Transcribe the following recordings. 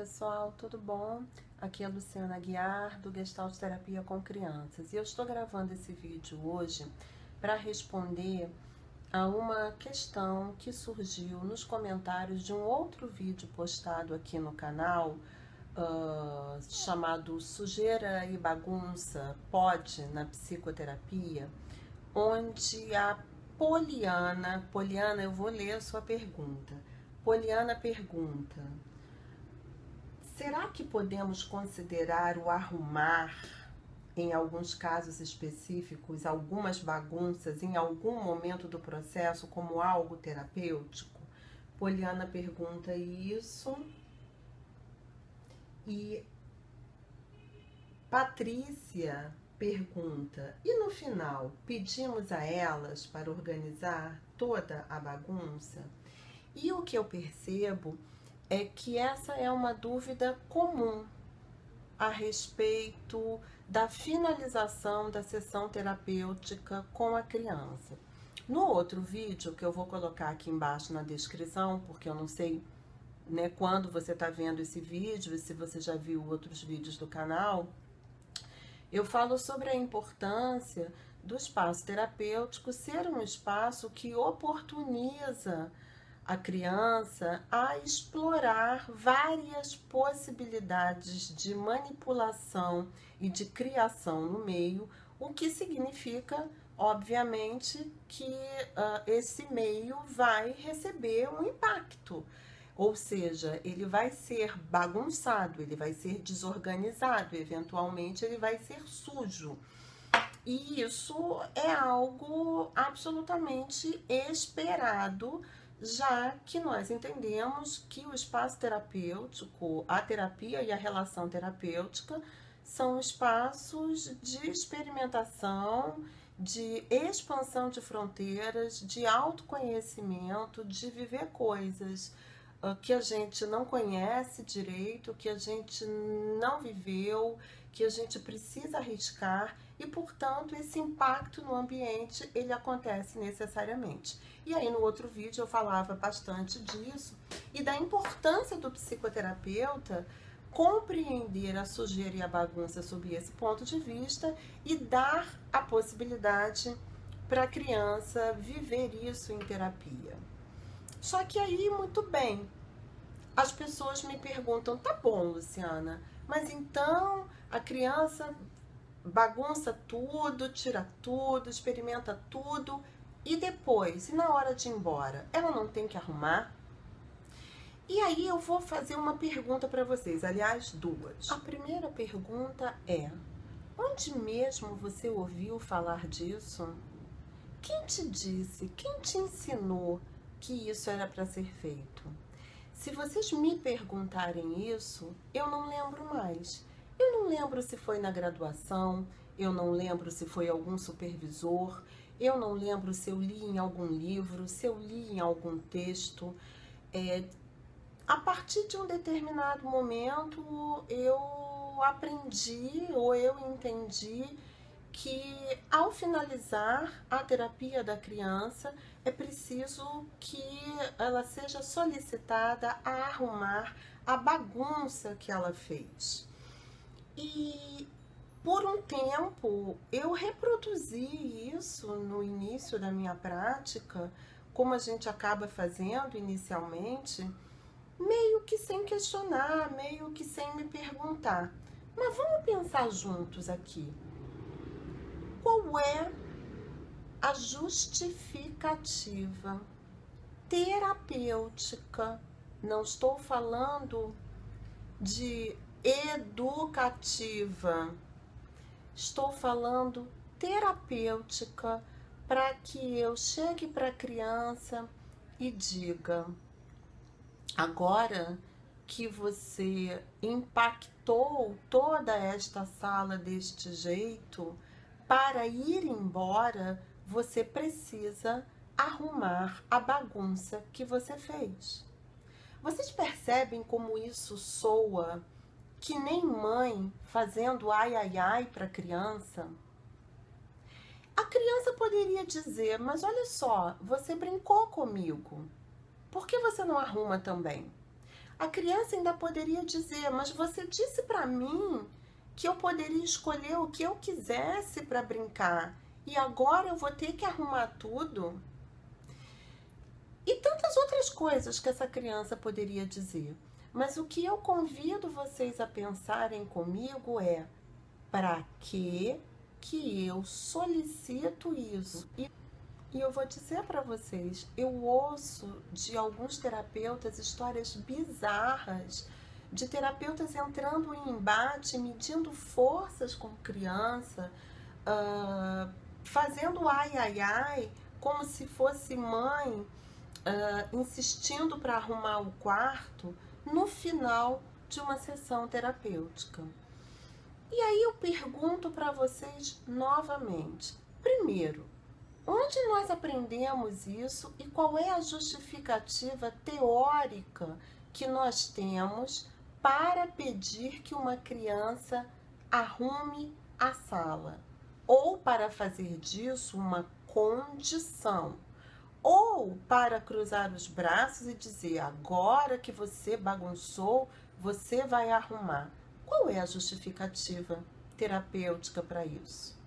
pessoal, tudo bom? Aqui é a Luciana Guiar do Gestalt Terapia com Crianças e eu estou gravando esse vídeo hoje para responder a uma questão que surgiu nos comentários de um outro vídeo postado aqui no canal uh, chamado Sujeira e Bagunça Pode na Psicoterapia, onde a Poliana, Poliana, eu vou ler a sua pergunta. Poliana pergunta: Será que podemos considerar o arrumar, em alguns casos específicos, algumas bagunças em algum momento do processo como algo terapêutico? Poliana pergunta isso. E Patrícia pergunta: e no final, pedimos a elas para organizar toda a bagunça? E o que eu percebo é que essa é uma dúvida comum a respeito da finalização da sessão terapêutica com a criança. No outro vídeo, que eu vou colocar aqui embaixo na descrição, porque eu não sei né, quando você está vendo esse vídeo e se você já viu outros vídeos do canal, eu falo sobre a importância do espaço terapêutico ser um espaço que oportuniza a criança a explorar várias possibilidades de manipulação e de criação no meio, o que significa, obviamente, que uh, esse meio vai receber um impacto. Ou seja, ele vai ser bagunçado, ele vai ser desorganizado, eventualmente ele vai ser sujo. E isso é algo absolutamente esperado já que nós entendemos que o espaço terapêutico, a terapia e a relação terapêutica são espaços de experimentação, de expansão de fronteiras, de autoconhecimento, de viver coisas uh, que a gente não conhece direito, que a gente não viveu, que a gente precisa arriscar e, portanto, esse impacto no ambiente ele acontece necessariamente. E aí no outro vídeo eu falava bastante disso e da importância do psicoterapeuta compreender a sujeira e a bagunça sob esse ponto de vista e dar a possibilidade para a criança viver isso em terapia. Só que aí, muito bem, as pessoas me perguntam: tá bom, Luciana, mas então a criança bagunça tudo, tira tudo, experimenta tudo e depois, e na hora de ir embora, ela não tem que arrumar? E aí eu vou fazer uma pergunta para vocês, aliás, duas. A primeira pergunta é: onde mesmo você ouviu falar disso? Quem te disse, quem te ensinou que isso era para ser feito? Se vocês me perguntarem isso, eu não lembro mais. Eu não lembro se foi na graduação, eu não lembro se foi algum supervisor, eu não lembro se eu li em algum livro, se eu li em algum texto. É, a partir de um determinado momento, eu aprendi ou eu entendi que ao finalizar a terapia da criança é preciso que ela seja solicitada a arrumar a bagunça que ela fez. E por um tempo eu reproduzi isso no início da minha prática, como a gente acaba fazendo inicialmente, meio que sem questionar, meio que sem me perguntar. Mas vamos pensar juntos aqui. Qual é a justificativa terapêutica? Não estou falando de educativa Estou falando terapêutica para que eu chegue para a criança e diga: agora que você impactou toda esta sala deste jeito, para ir embora, você precisa arrumar a bagunça que você fez. Vocês percebem como isso soa que nem mãe fazendo ai ai ai para criança. A criança poderia dizer: Mas olha só, você brincou comigo, por que você não arruma também? a criança ainda poderia dizer: Mas você disse para mim que eu poderia escolher o que eu quisesse para brincar e agora eu vou ter que arrumar tudo? E tantas outras coisas que essa criança poderia dizer. Mas o que eu convido vocês a pensarem comigo é: para que que eu solicito isso? E, e eu vou dizer para vocês, eu ouço de alguns terapeutas histórias bizarras de terapeutas entrando em embate, medindo forças com criança, uh, fazendo ai ai ai, como se fosse mãe, uh, insistindo para arrumar o quarto no final de uma sessão terapêutica. E aí eu pergunto para vocês novamente: primeiro, onde nós aprendemos isso e qual é a justificativa teórica que nós temos para pedir que uma criança arrume a sala? Ou para fazer disso uma condição? Ou para cruzar os braços e dizer: agora que você bagunçou, você vai arrumar? Qual é a justificativa terapêutica para isso?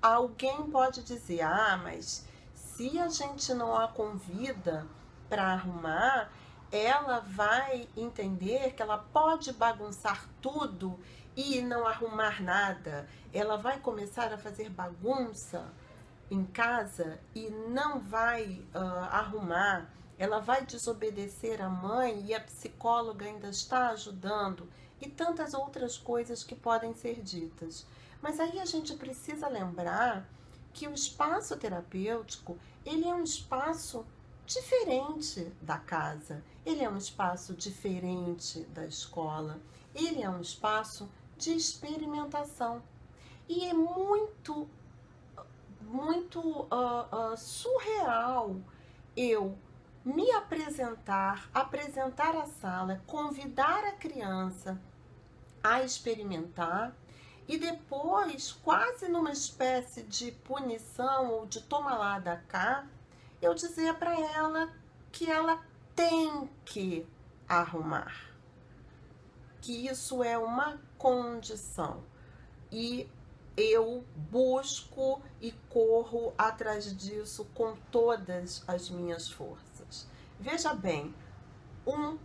Alguém pode dizer: ah, mas se a gente não a convida para arrumar, ela vai entender que ela pode bagunçar tudo e não arrumar nada. Ela vai começar a fazer bagunça em casa e não vai uh, arrumar ela vai desobedecer a mãe e a psicóloga ainda está ajudando e tantas outras coisas que podem ser ditas. Mas aí a gente precisa lembrar que o espaço terapêutico, ele é um espaço diferente da casa. Ele é um espaço diferente da escola. Ele é um espaço de experimentação. E é muito, muito uh, uh, surreal eu me apresentar, apresentar a sala, convidar a criança a experimentar e depois, quase numa espécie de punição ou de toma lá da cá, eu dizer para ela que ela tem que arrumar. Que isso é uma condição. E eu busco e corro atrás disso com todas as minhas forças. Veja bem, um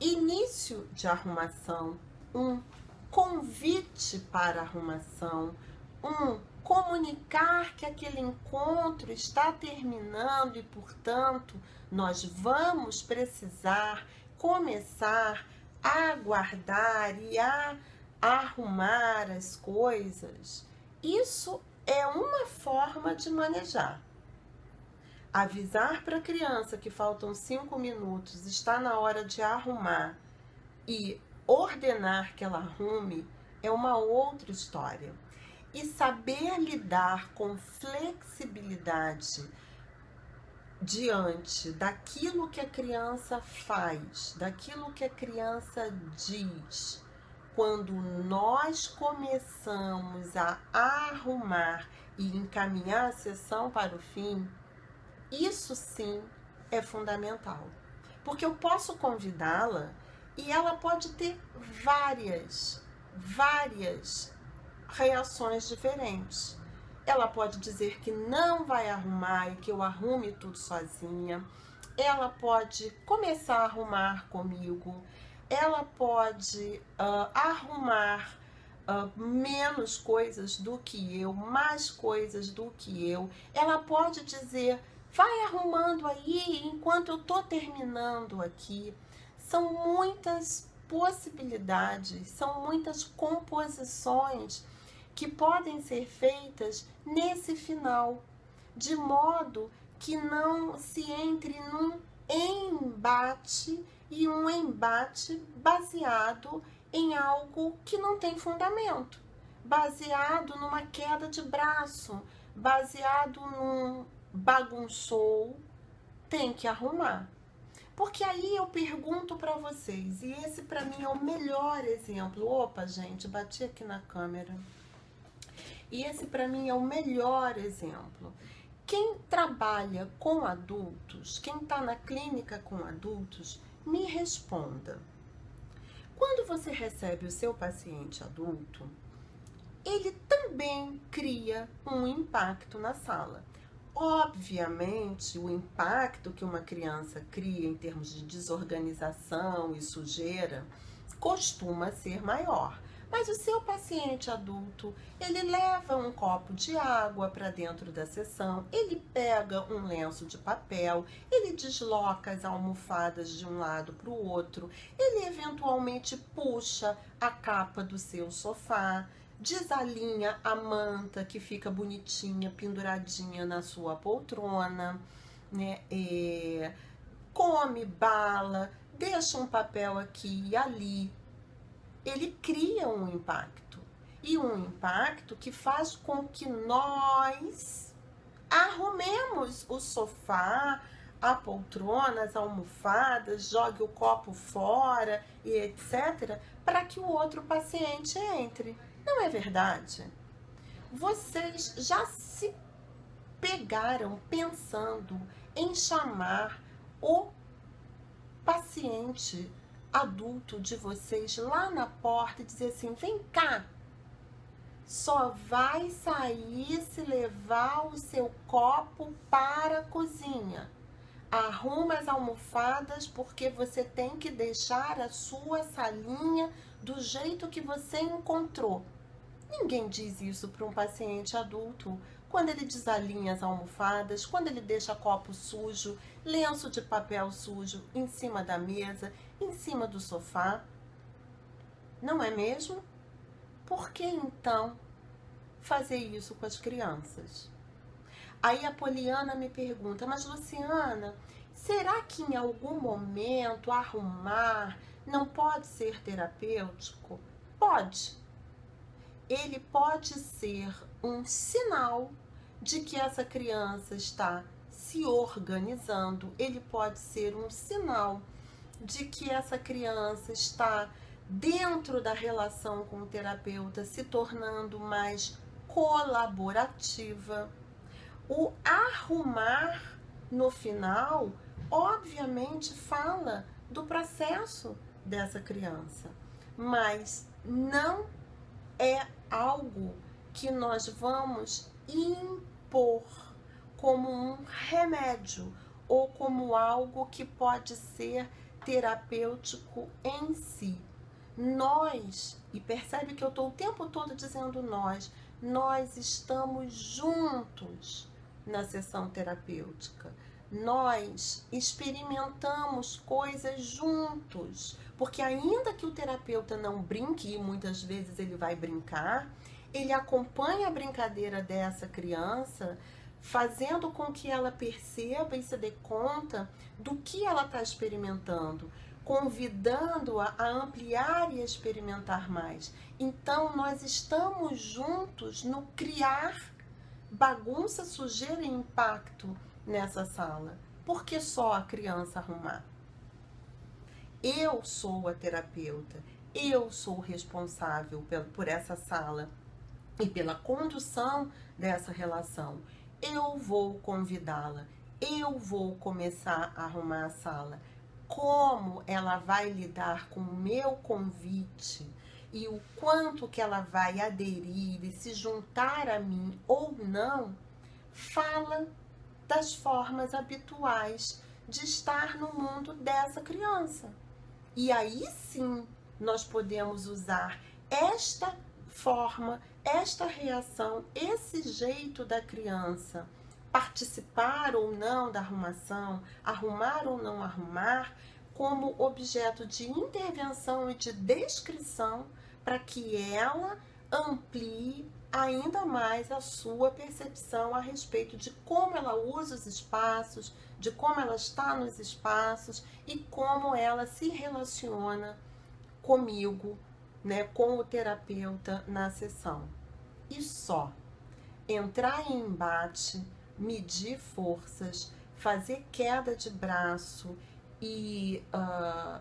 início de arrumação, um convite para arrumação, um comunicar que aquele encontro está terminando e, portanto, nós vamos precisar começar a guardar e a arrumar as coisas. Isso é uma forma de manejar. Avisar para a criança que faltam cinco minutos, está na hora de arrumar e ordenar que ela arrume é uma outra história. E saber lidar com flexibilidade diante daquilo que a criança faz, daquilo que a criança diz, quando nós começamos a arrumar e encaminhar a sessão para o fim, isso sim é fundamental. Porque eu posso convidá-la e ela pode ter várias, várias reações diferentes. Ela pode dizer que não vai arrumar e que eu arrume tudo sozinha. Ela pode começar a arrumar comigo. Ela pode uh, arrumar uh, menos coisas do que eu, mais coisas do que eu. Ela pode dizer Vai arrumando aí enquanto eu tô terminando aqui. São muitas possibilidades, são muitas composições que podem ser feitas nesse final, de modo que não se entre num embate e um embate baseado em algo que não tem fundamento, baseado numa queda de braço, baseado num bagunçou, tem que arrumar. Porque aí eu pergunto para vocês, e esse para mim é o melhor exemplo. Opa, gente, bati aqui na câmera. E esse para mim é o melhor exemplo. Quem trabalha com adultos, quem está na clínica com adultos, me responda. Quando você recebe o seu paciente adulto, ele também cria um impacto na sala. Obviamente, o impacto que uma criança cria em termos de desorganização e sujeira costuma ser maior. Mas o seu paciente adulto, ele leva um copo de água para dentro da sessão, ele pega um lenço de papel, ele desloca as almofadas de um lado para o outro, ele eventualmente puxa a capa do seu sofá, desalinha a manta que fica bonitinha, penduradinha na sua poltrona, né? Come bala, deixa um papel aqui e ali, ele cria um impacto. E um impacto que faz com que nós arrumemos o sofá, a poltrona, as almofadas, jogue o copo fora e etc., para que o outro paciente entre. Não é verdade? Vocês já se pegaram pensando em chamar o paciente adulto de vocês lá na porta e dizer assim: vem cá, só vai sair se levar o seu copo para a cozinha. Arruma as almofadas porque você tem que deixar a sua salinha do jeito que você encontrou. Ninguém diz isso para um paciente adulto quando ele desalinha as almofadas, quando ele deixa copo sujo, lenço de papel sujo em cima da mesa, em cima do sofá. Não é mesmo? Por que então fazer isso com as crianças? Aí a Poliana me pergunta, mas Luciana, será que em algum momento arrumar não pode ser terapêutico? Pode. Ele pode ser um sinal de que essa criança está se organizando, ele pode ser um sinal de que essa criança está dentro da relação com o terapeuta se tornando mais colaborativa. O arrumar no final, obviamente, fala do processo dessa criança, mas não é algo que nós vamos impor como um remédio ou como algo que pode ser terapêutico em si. Nós, e percebe que eu estou o tempo todo dizendo nós, nós estamos juntos na sessão terapêutica. Nós experimentamos coisas juntos, porque ainda que o terapeuta não brinque, e muitas vezes ele vai brincar, ele acompanha a brincadeira dessa criança, fazendo com que ela perceba e se dê conta do que ela está experimentando, convidando-a a ampliar e experimentar mais. Então, nós estamos juntos no criar bagunça, sujeira e impacto nessa sala. Por que só a criança arrumar? Eu sou a terapeuta, eu sou responsável por essa sala e pela condução dessa relação. Eu vou convidá-la, eu vou começar a arrumar a sala. Como ela vai lidar com o meu convite e o quanto que ela vai aderir e se juntar a mim ou não, fala das formas habituais de estar no mundo dessa criança. E aí sim nós podemos usar esta forma, esta reação, esse jeito da criança participar ou não da arrumação, arrumar ou não arrumar, como objeto de intervenção e de descrição para que ela amplie ainda mais a sua percepção a respeito de como ela usa os espaços, de como ela está nos espaços e como ela se relaciona comigo né, com o terapeuta na sessão. E só entrar em embate, medir forças, fazer queda de braço e uh,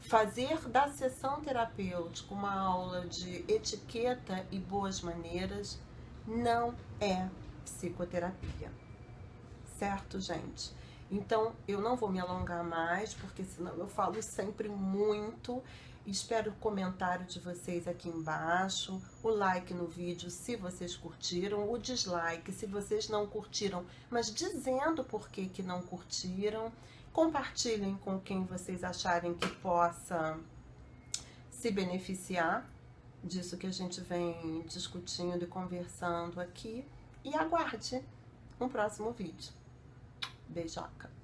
fazer da sessão terapêutica uma aula de etiqueta e boas maneiras não é psicoterapia. Certo, gente? Então, eu não vou me alongar mais, porque senão eu falo sempre muito. Espero o comentário de vocês aqui embaixo, o like no vídeo se vocês curtiram, o dislike se vocês não curtiram, mas dizendo por que, que não curtiram. Compartilhem com quem vocês acharem que possa se beneficiar disso que a gente vem discutindo e conversando aqui. E aguarde um próximo vídeo. Beijoca!